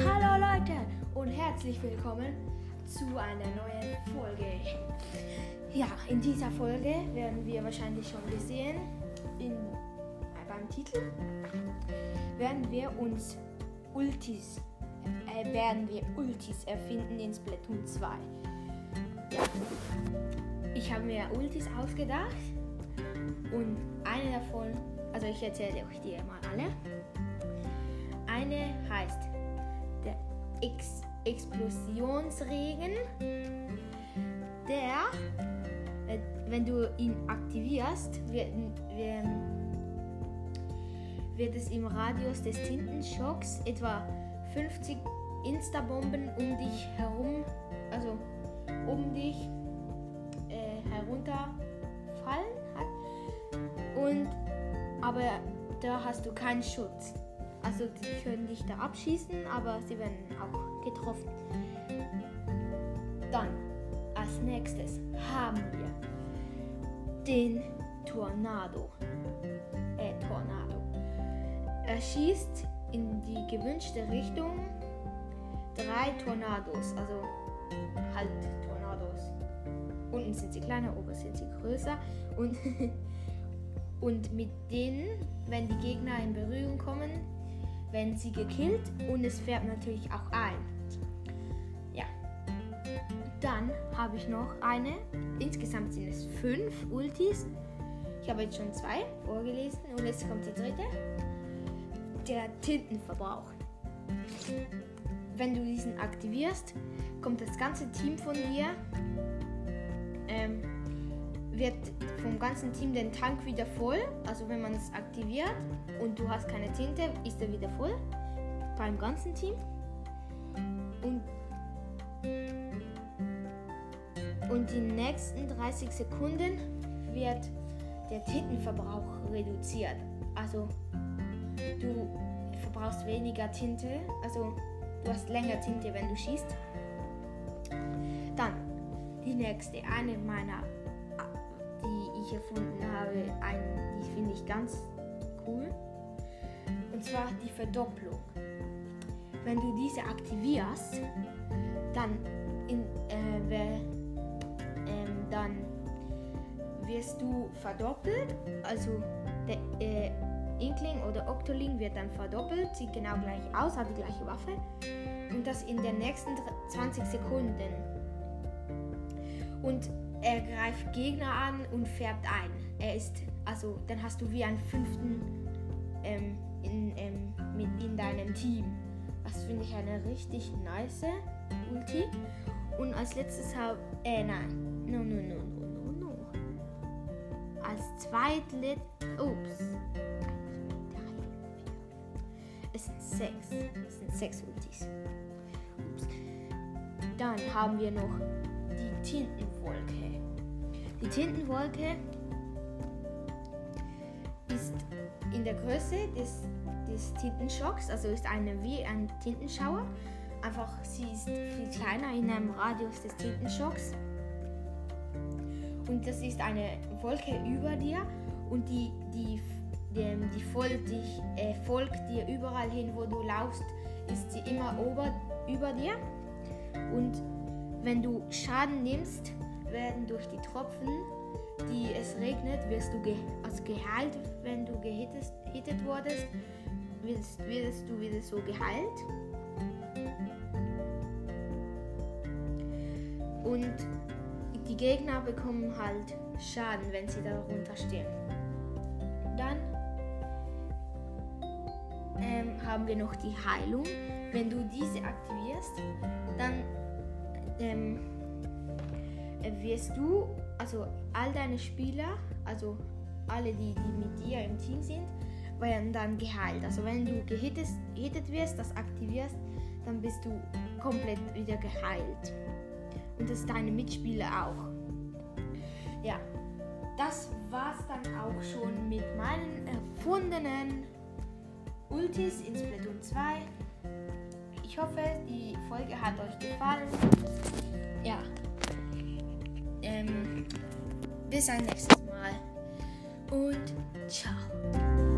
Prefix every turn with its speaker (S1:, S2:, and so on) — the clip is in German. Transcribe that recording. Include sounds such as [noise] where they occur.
S1: Hallo Leute und herzlich willkommen zu einer neuen Folge. Ja, in dieser Folge werden wir wahrscheinlich schon gesehen, in beim Titel, werden wir uns Ultis, äh, werden wir Ultis erfinden in Splatoon 2. Ja, ich habe mir Ultis ausgedacht und eine davon, also ich erzähle euch die mal alle. Eine heißt der X Explosionsregen, der, äh, wenn du ihn aktivierst, wird, wird es im Radius des Tintenschocks etwa 50 Instabomben um dich herum, also um dich äh, herunterfallen hat. Und aber da hast du keinen Schutz. Also die können dich da abschießen, aber sie werden auch getroffen. Dann als nächstes haben wir den Tornado. Äh, Tornado. Er schießt in die gewünschte Richtung drei Tornados, also halt Tornados. Unten sind sie kleiner, oben sind sie größer und, [laughs] und mit denen, wenn die Gegner in Berührung kommen, werden sie gekillt und es färbt natürlich auch ein. Ja. Dann habe ich noch eine. Insgesamt sind es fünf Ultis. Ich habe jetzt schon zwei vorgelesen und jetzt kommt die dritte. Der Tintenverbrauch. Wenn du diesen aktivierst, kommt das ganze Team von dir, ähm, wird vom ganzen Team den Tank wieder voll. Also wenn man es aktiviert und du hast keine Tinte, ist er wieder voll. Beim ganzen Team. Und, und die nächsten 30 Sekunden wird der Tintenverbrauch reduziert. Also du verbrauchst weniger Tinte, also du hast länger Tinte, wenn du schießt. Dann die nächste, eine meiner ich erfunden habe, einen, die finde ich ganz cool. Und zwar die Verdopplung. Wenn du diese aktivierst, dann, in, äh, ähm, dann wirst du verdoppelt. Also der äh, Inkling oder Octoling wird dann verdoppelt, sieht genau gleich aus, hat die gleiche Waffe. Und das in den nächsten 20 Sekunden. Und er greift Gegner an und färbt ein. Er ist, also dann hast du wie einen fünften ähm, in, ähm, mit in deinem Team. Das finde ich eine richtig nice Ulti. Und als letztes habe, äh nein, no, no, no, no, no, no. Als zweitlet, ups. Es sind sechs, es sind sechs Ultis. Ups. Dann haben wir noch die Tintenwolke. Die Tintenwolke ist in der Größe des, des Tintenschocks, also ist eine wie ein Tintenschauer. Einfach sie ist viel kleiner in einem Radius des Tintenschocks. Und das ist eine Wolke über dir und die, die, die, die folgt, dich, äh, folgt dir überall hin, wo du laufst, ist sie immer ober, über dir. Und wenn du Schaden nimmst, werden durch die Tropfen, die es regnet, wirst du ge also geheilt. Wenn du gehittet wurdest, wirst, wirst du wieder so geheilt. Und die Gegner bekommen halt Schaden, wenn sie darunter stehen. Dann ähm, haben wir noch die Heilung. Wenn du diese aktivierst, dann ähm, wirst du, also all deine Spieler, also alle, die, die mit dir im Team sind, werden dann geheilt. Also wenn du gehittet, wirst, das aktivierst, dann bist du komplett wieder geheilt. Und das deine Mitspieler auch. Ja, das war's dann auch schon mit meinen erfundenen Ultis in Splatoon 2. Ich hoffe, die Folge hat euch gefallen. Ja. Ähm, bis ein nächstes Mal. Und ciao.